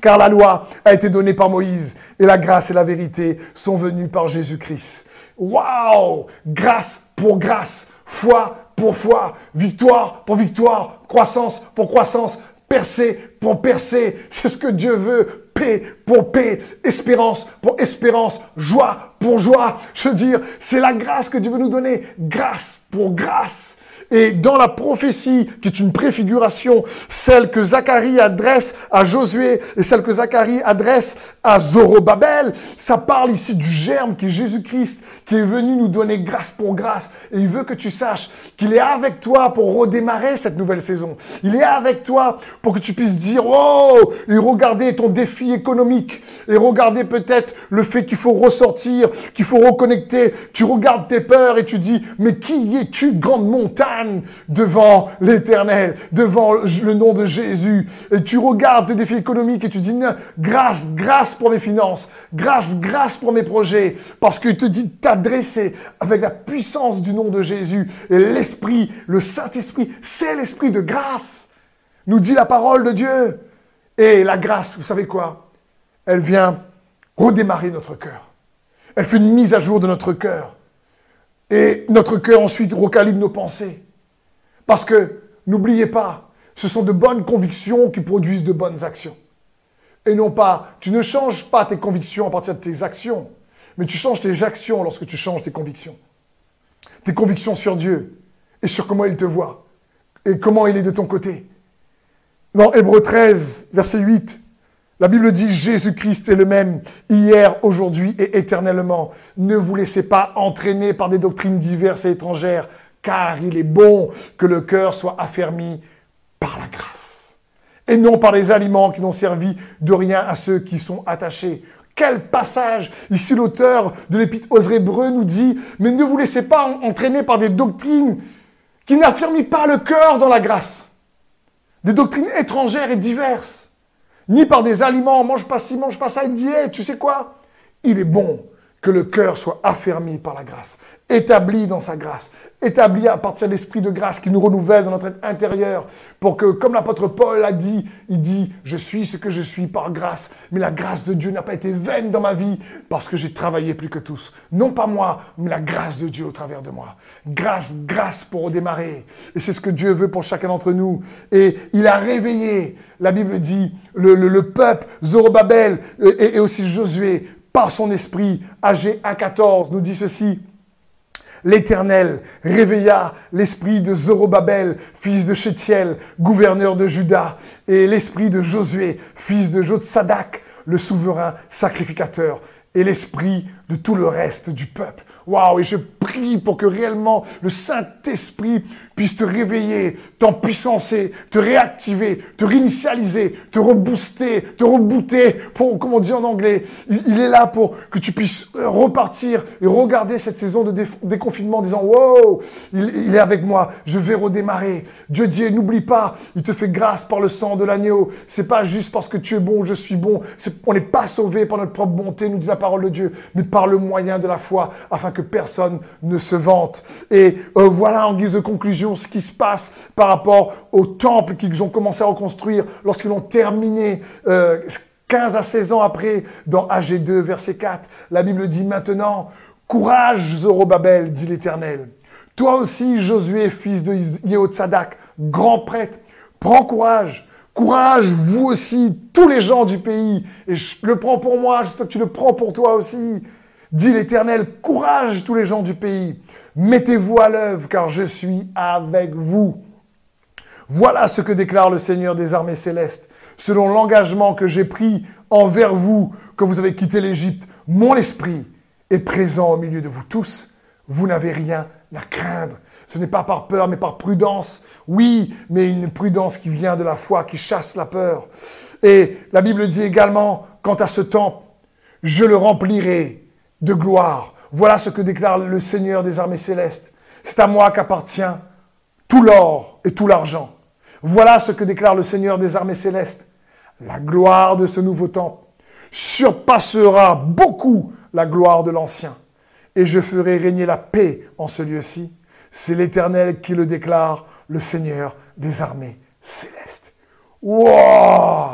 car la loi a été donnée par Moïse et la grâce et la vérité sont venues par Jésus-Christ. Waouh Grâce pour grâce, foi pour foi, victoire pour victoire, croissance pour croissance, percer pour percer. C'est ce que Dieu veut. Paix pour paix, espérance pour espérance, joie pour joie. Je veux dire, c'est la grâce que Dieu veut nous donner. Grâce pour grâce. Et dans la prophétie, qui est une préfiguration, celle que Zacharie adresse à Josué et celle que Zacharie adresse à Zorobabel, ça parle ici du germe qui est Jésus-Christ, qui est venu nous donner grâce pour grâce. Et il veut que tu saches qu'il est avec toi pour redémarrer cette nouvelle saison. Il est avec toi pour que tu puisses dire, oh, et regarder ton défi économique, et regarder peut-être le fait qu'il faut ressortir, qu'il faut reconnecter. Tu regardes tes peurs et tu dis, mais qui es-tu, grande montagne? Devant l'éternel, devant le nom de Jésus. Et tu regardes tes défis économiques et tu dis, grâce, grâce pour mes finances, grâce, grâce pour mes projets, parce qu'il te dit t'adresser avec la puissance du nom de Jésus. Et l'Esprit, le Saint-Esprit, c'est l'Esprit de grâce, nous dit la parole de Dieu. Et la grâce, vous savez quoi? Elle vient redémarrer notre cœur. Elle fait une mise à jour de notre cœur. Et notre cœur ensuite recalibre nos pensées. Parce que, n'oubliez pas, ce sont de bonnes convictions qui produisent de bonnes actions. Et non pas, tu ne changes pas tes convictions à partir de tes actions, mais tu changes tes actions lorsque tu changes tes convictions. Tes convictions sur Dieu et sur comment il te voit et comment il est de ton côté. Dans Hébreu 13, verset 8, la Bible dit Jésus-Christ est le même hier, aujourd'hui et éternellement. Ne vous laissez pas entraîner par des doctrines diverses et étrangères car il est bon que le cœur soit affermi par la grâce, et non par les aliments qui n'ont servi de rien à ceux qui sont attachés. Quel passage Ici l'auteur de l'épître aux Hébreux nous dit, mais ne vous laissez pas entraîner par des doctrines qui n'affirment pas le cœur dans la grâce. Des doctrines étrangères et diverses. Ni par des aliments, mange pas ci, mange pas ça. Il dit, tu sais quoi? Il est bon que le cœur soit affermi par la grâce, établi dans sa grâce, établi à partir de l'esprit de grâce qui nous renouvelle dans notre être intérieur, pour que, comme l'apôtre Paul l'a dit, il dit, je suis ce que je suis par grâce, mais la grâce de Dieu n'a pas été vaine dans ma vie parce que j'ai travaillé plus que tous. Non pas moi, mais la grâce de Dieu au travers de moi. Grâce, grâce pour redémarrer. Et c'est ce que Dieu veut pour chacun d'entre nous. Et il a réveillé, la Bible dit, le, peuple, Zorobabel et, et aussi Josué par son esprit, âgé à 14, nous dit ceci. L'Éternel réveilla l'esprit de Zorobabel, fils de Chétiel, gouverneur de Juda, et l'esprit de Josué, fils de Jotsadak, le souverain sacrificateur, et l'esprit de tout le reste du peuple. Waouh, et je prie pour que réellement le Saint-Esprit puisse te réveiller, t'empuissancer, te réactiver, te réinitialiser, te rebooster, te rebooter, pour, comme on dit en anglais. Il, est là pour que tu puisses repartir et regarder cette saison de déconfinement en disant, wow, il, est avec moi, je vais redémarrer. Dieu dit, n'oublie pas, il te fait grâce par le sang de l'agneau. C'est pas juste parce que tu es bon, je suis bon. on n'est pas sauvé par notre propre bonté, nous dit la parole de Dieu, mais le moyen de la foi, afin que personne ne se vante. Et euh, voilà en guise de conclusion ce qui se passe par rapport au temple qu'ils ont commencé à reconstruire lorsqu'ils ont terminé. 15 euh, à 16 ans après, dans AG2, verset 4, la Bible dit maintenant, courage Zorobabel, dit l'Éternel. Toi aussi, Josué, fils de Yehotzadak, grand prêtre, prends courage. Courage, vous aussi, tous les gens du pays. Et je le prends pour moi, j'espère que tu le prends pour toi aussi. Dit l'Éternel, courage tous les gens du pays, mettez-vous à l'œuvre, car je suis avec vous. Voilà ce que déclare le Seigneur des armées célestes. Selon l'engagement que j'ai pris envers vous, que vous avez quitté l'Égypte, mon esprit est présent au milieu de vous tous. Vous n'avez rien à craindre. Ce n'est pas par peur, mais par prudence. Oui, mais une prudence qui vient de la foi, qui chasse la peur. Et la Bible dit également, quant à ce temple, je le remplirai de gloire. Voilà ce que déclare le Seigneur des armées célestes. C'est à moi qu'appartient tout l'or et tout l'argent. Voilà ce que déclare le Seigneur des armées célestes. La gloire de ce nouveau temple surpassera beaucoup la gloire de l'ancien. Et je ferai régner la paix en ce lieu-ci. C'est l'Éternel qui le déclare, le Seigneur des armées célestes. Wow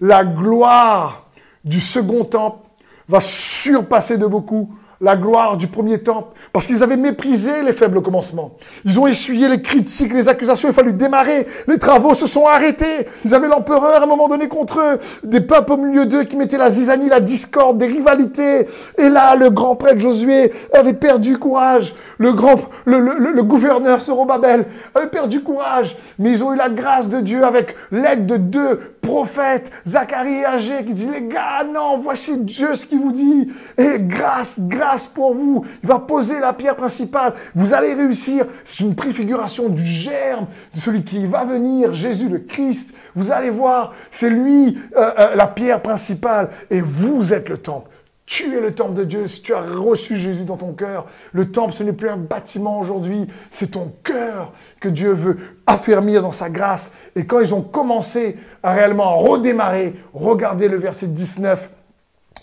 La gloire du second temple va surpasser de beaucoup la gloire du premier temple, parce qu'ils avaient méprisé les faibles commencements. Ils ont essuyé les critiques, les accusations, il a démarrer. Les travaux se sont arrêtés. Ils avaient l'empereur à un moment donné contre eux, des peuples au milieu d'eux qui mettaient la zizanie, la discorde, des rivalités. Et là, le grand prêtre Josué avait perdu courage. Le grand, le, le, le gouverneur Sorobabel avait perdu courage. Mais ils ont eu la grâce de Dieu avec l'aide de deux prophètes, Zacharie Agé, qui disent, les gars, non, voici Dieu ce qu'il vous dit. Et grâce, grâce pour vous. Il va poser la pierre principale. Vous allez réussir. C'est une préfiguration du germe, de celui qui va venir, Jésus le Christ. Vous allez voir, c'est lui euh, euh, la pierre principale. Et vous êtes le temple. Tu es le temple de Dieu. Si tu as reçu Jésus dans ton cœur, le temple, ce n'est plus un bâtiment aujourd'hui, c'est ton cœur que Dieu veut affermir dans sa grâce. Et quand ils ont commencé à réellement redémarrer, regardez le verset 19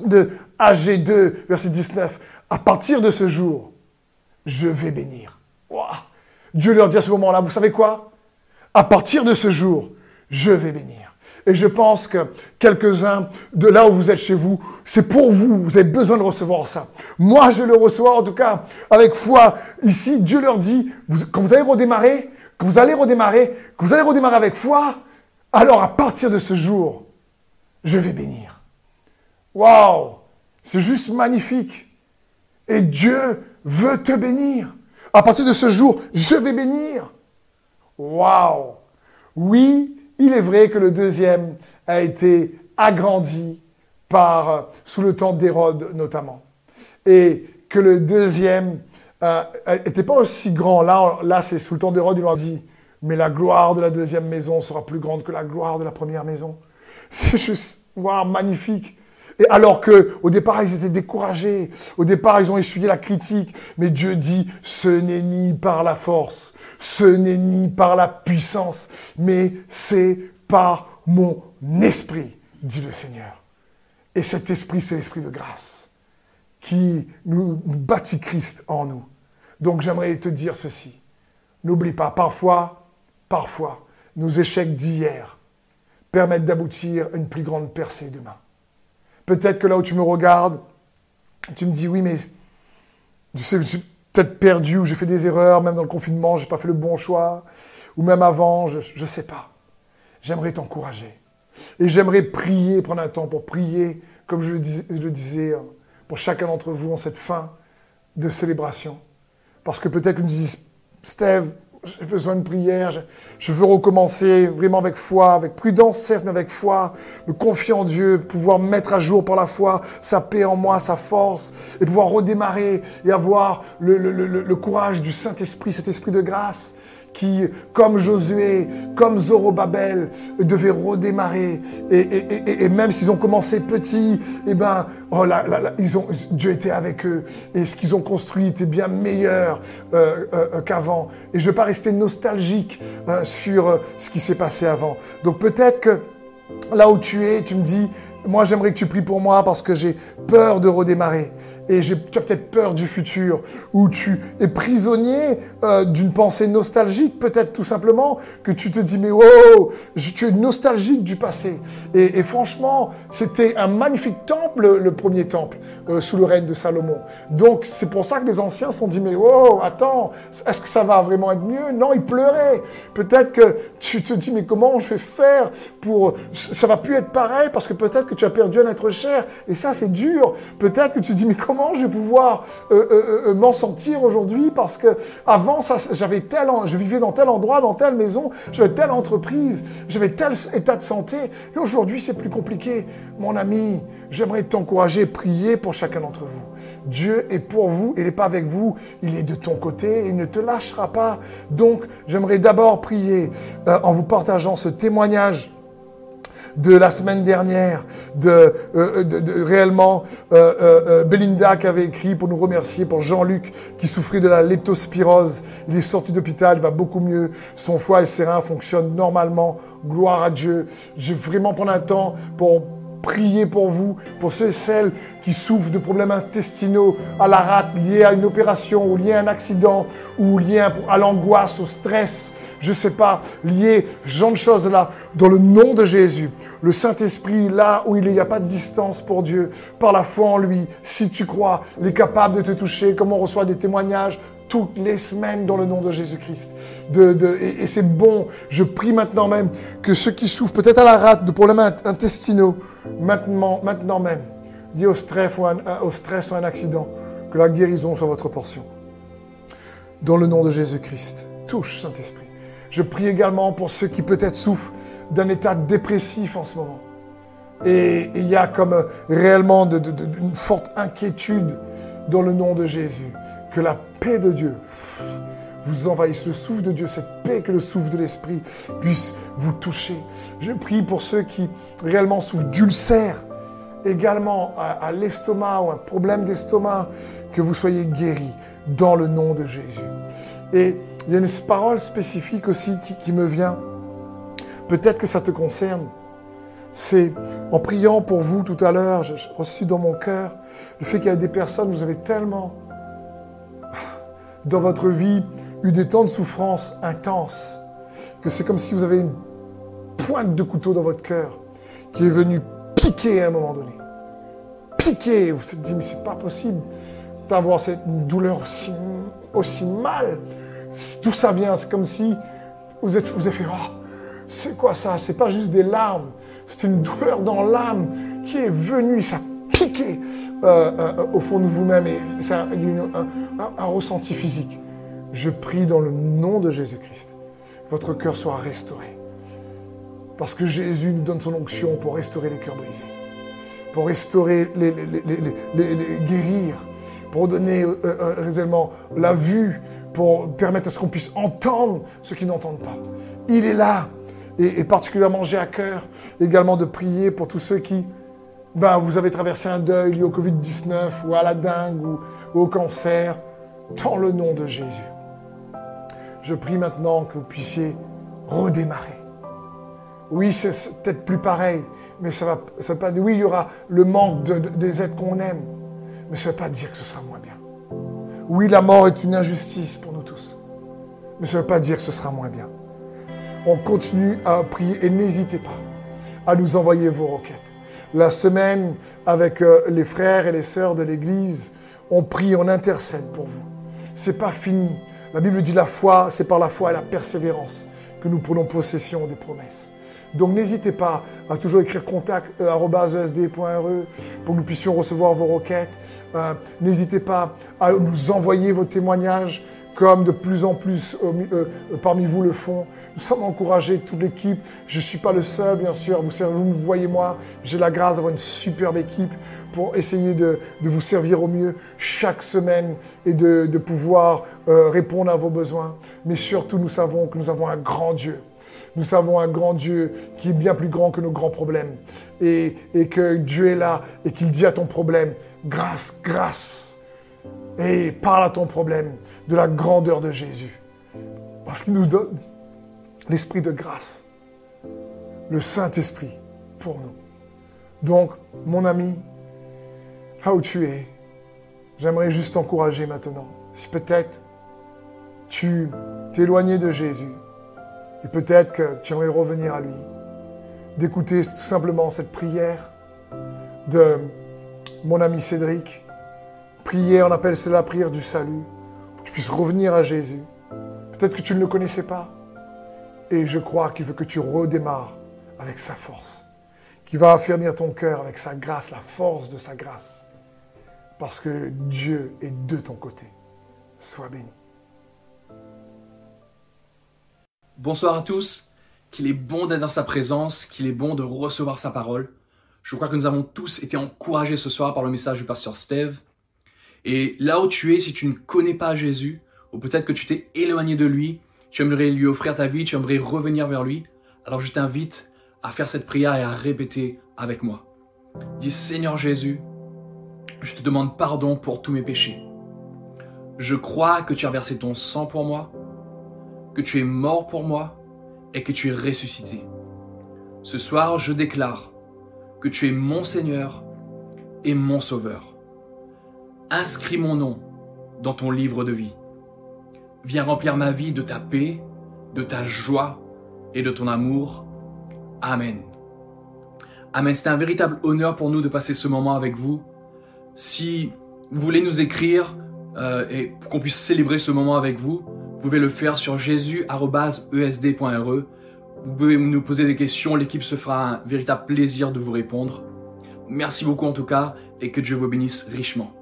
de AG2, verset 19. À partir de ce jour, je vais bénir. Dieu leur dit à ce moment-là, vous savez quoi? À partir de ce jour, je vais bénir. Et je pense que quelques-uns de là où vous êtes chez vous, c'est pour vous. Vous avez besoin de recevoir ça. Moi, je le reçois en tout cas avec foi. Ici, Dieu leur dit, quand vous allez redémarrer, quand vous allez redémarrer, que vous allez redémarrer avec foi, alors à partir de ce jour, je vais bénir. Waouh C'est juste magnifique. Et Dieu veut te bénir. À partir de ce jour, je vais bénir. Waouh Oui, il est vrai que le deuxième a été agrandi sous le temps d'Hérode notamment. Et que le deuxième n'était euh, pas aussi grand. Là, là c'est sous le temps d'Hérode, il leur dit, mais la gloire de la deuxième maison sera plus grande que la gloire de la première maison. C'est juste, magnifique. Et alors que au départ ils étaient découragés, au départ ils ont essuyé la critique, mais Dieu dit ce n'est ni par la force, ce n'est ni par la puissance, mais c'est par mon esprit, dit le Seigneur. Et cet esprit, c'est l'esprit de grâce qui nous, bâtit Christ en nous. Donc j'aimerais te dire ceci. N'oublie pas, parfois, parfois, nos échecs d'hier permettent d'aboutir à une plus grande percée demain. Peut-être que là où tu me regardes, tu me dis oui, mais je sais, peut-être perdu ou j'ai fait des erreurs, même dans le confinement, j'ai pas fait le bon choix, ou même avant, je ne sais pas. J'aimerais t'encourager. Et j'aimerais prier, prendre un temps pour prier, comme je le disais, hein, pour chacun d'entre vous en cette fin de célébration. Parce que peut-être que nous disons, Steve, j'ai besoin de prière, je, veux recommencer vraiment avec foi, avec prudence certes, mais avec foi, me confier en Dieu, pouvoir mettre à jour par la foi sa paix en moi, sa force, et pouvoir redémarrer et avoir le, le courage du Saint-Esprit, cet esprit de grâce qui, comme Josué, comme Zorobabel, devaient redémarrer. Et, même s'ils ont commencé petits, eh ben, oh ils ont, Dieu était avec eux. Et ce qu'ils ont construit était bien meilleur euh, euh, qu'avant. Et je ne veux pas rester nostalgique euh, sur ce qui s'est passé avant. Donc peut-être que là où tu es, tu me dis, moi j'aimerais que tu pries pour moi parce que j'ai peur de redémarrer et tu as peut-être peur du futur, ou tu es prisonnier euh, d'une pensée nostalgique, peut-être tout simplement, que tu te dis, mais wow, tu es nostalgique du passé. Et, franchement, c'était un magnifique temple, le premier temple, euh, sous le règne de Salomon. Donc, c'est pour ça que les anciens se sont dit, mais wow, attends, est-ce que ça va vraiment être mieux? Non, ils pleuraient. Peut-être que tu te dis, mais comment je vais faire pour... Ça va plus être pareil, parce que peut-être que tu as perdu un être cher, et ça, c'est dur. Peut-être que tu te dis, mais comment je vais pouvoir euh, euh, euh, m'en sortir aujourd'hui parce que avant j'avais tel, je vivais dans tel endroit, dans telle maison, j'avais telle entreprise, j'avais tel état de santé. Et aujourd'hui, c'est plus compliqué. Mon ami, j'aimerais t'encourager, prier pour chacun d'entre vous. Dieu est pour vous, il n'est pas avec vous, il est de ton côté, il ne te lâchera pas. Donc, j'aimerais d'abord prier en vous partageant ce témoignage de la semaine dernière, de, euh, réellement euh, euh, Belinda qui avait écrit pour nous remercier pour Jean-Luc qui souffrait de la leptospirose. Il est sorti d'hôpital, il va beaucoup mieux, son foie et ses reins fonctionnent normalement. Gloire à Dieu. Je vais vraiment prendre un temps pour prier pour vous, pour ceux et celles qui souffrent de problèmes intestinaux, à la rate, liés à une opération, ou liés à un accident, ou liés à l'angoisse, au stress, je ne sais pas, liés, genre de choses-là, dans le nom de Jésus. Le Saint-Esprit, là où il n'y a pas de distance pour Dieu, par la foi en lui, si tu crois, il est capable de te toucher, comme on reçoit des témoignages toutes les semaines dans le nom de Jésus-Christ. De, et, c'est bon, je prie maintenant même que ceux qui souffrent peut-être à la rate de problèmes intestinaux, maintenant, maintenant même, liés au stress, ou un, au stress ou un accident, que la guérison soit votre portion. Dans le nom de Jésus-Christ, touche Saint-Esprit. Je prie également pour ceux qui peut-être souffrent d'un état dépressif en ce moment. Et il y a comme réellement de, une forte inquiétude dans le nom de Jésus. Que la paix de Dieu vous envahisse, le souffle de Dieu, cette paix que le souffle de l'Esprit puisse vous toucher. Je prie pour ceux qui réellement souffrent d'ulcères, également à, l'estomac ou un problème d'estomac, que vous soyez guéris dans le nom de Jésus. Et il y a une parole spécifique aussi qui, me vient. Peut-être que ça te concerne. C'est en priant pour vous tout à l'heure, j'ai reçu dans mon cœur le fait qu'il y a des personnes, vous avez tellement dans votre vie eu des temps de souffrance intenses, que c'est comme si vous avez une pointe de couteau dans votre cœur qui est venue piquer à un moment donné. Piquer, vous vous êtes dit, mais c'est pas possible d'avoir cette douleur aussi, aussi mal. Tout ça vient, c'est comme si vous êtes, vous avez fait, oh, c'est quoi ça? C'est pas juste des larmes, c'est une douleur dans l'âme qui est venue, ça euh, euh, au fond de vous-même et c'est un, ressenti physique. Je prie dans le nom de Jésus-Christ, votre cœur soit restauré. Parce que Jésus nous donne son onction pour restaurer les cœurs brisés, pour restaurer, les, guérir, pour donner euh, réellement la vue, pour permettre à ce qu'on puisse entendre ce qui n'entendent pas. Il est là. Et particulièrement, j'ai à cœur également de prier pour tous ceux qui, ben, vous avez traversé un deuil lié au Covid-19 ou à la dingue ou, au cancer, dans le nom de Jésus. Je prie maintenant que vous puissiez redémarrer. Oui, c'est peut-être plus pareil, mais ça va, ça va pas dire, oui, il y aura le manque des êtres qu'on aime, mais ça ne veut pas dire que ce sera moins bien. Oui, la mort est une injustice pour nous tous, mais ça ne veut pas dire que ce sera moins bien. On continue à prier et n'hésitez pas à nous envoyer vos requêtes la semaine avec euh, les frères et les sœurs de l'Église. On prie, on intercède pour vous. C'est pas fini. La Bible dit la foi, c'est par la foi et la persévérance que nous prenons possession des promesses. Donc n'hésitez pas à toujours écrire contact euh, e pour que nous puissions recevoir vos requêtes. Euh, n'hésitez pas à nous envoyer vos témoignages comme de plus en plus parmi vous le font. Nous sommes encouragés, toute l'équipe. Je ne suis pas le seul, bien sûr. Vous, me voyez moi. J'ai la grâce d'avoir une superbe équipe pour essayer de, vous servir au mieux chaque semaine et de, pouvoir euh, répondre à vos besoins. Mais surtout, nous savons que nous avons un grand Dieu. Nous savons un grand Dieu qui est bien plus grand que nos grands problèmes. Et, et que Dieu est là et qu'il dit à ton problème, grâce, grâce. Et parle à ton problème de la grandeur de Jésus. Parce qu'il nous donne l'esprit de grâce, le Saint-Esprit pour nous. Donc, mon ami, là où tu es, j'aimerais juste t'encourager maintenant. Si peut-être tu t'es éloigné de Jésus, et peut-être que tu aimerais revenir à lui, d'écouter tout simplement cette prière de mon ami Cédric. Prière, on appelle cela la prière du salut, puisses revenir à Jésus. Peut-être que tu ne le connaissais pas. Et je crois qu'il veut que tu redémarres avec sa force, qui va affermir ton cœur avec sa grâce, la force de sa grâce. Parce que Dieu est de ton côté. Sois béni. Bonsoir à tous. Qu'il est bon d'être dans sa présence, qu'il est bon de recevoir sa parole. Je crois que nous avons tous été encouragés ce soir par le message du pasteur Steve. Et là où tu es, si tu ne connais pas Jésus, ou peut-être que tu t'es éloigné de lui, tu aimerais lui offrir ta vie, tu aimerais revenir vers lui, alors je t'invite à faire cette prière et à répéter avec moi. Dis Seigneur Jésus, je te demande pardon pour tous mes péchés. Je crois que tu as versé ton sang pour moi, que tu es mort pour moi et que tu es ressuscité. Ce soir, je déclare que tu es mon Seigneur et mon Sauveur. Inscris mon nom dans ton livre de vie. Viens remplir ma vie de ta paix, de ta joie et de ton amour. Amen. Amen. C'était un véritable honneur pour nous de passer ce moment avec vous. Si vous voulez nous écrire euh, et qu'on puisse célébrer ce moment avec vous, vous pouvez le faire sur jésus.esd.re. Vous pouvez nous poser des questions, l'équipe se fera un véritable plaisir de vous répondre. Merci beaucoup en tout cas et que Dieu vous bénisse richement.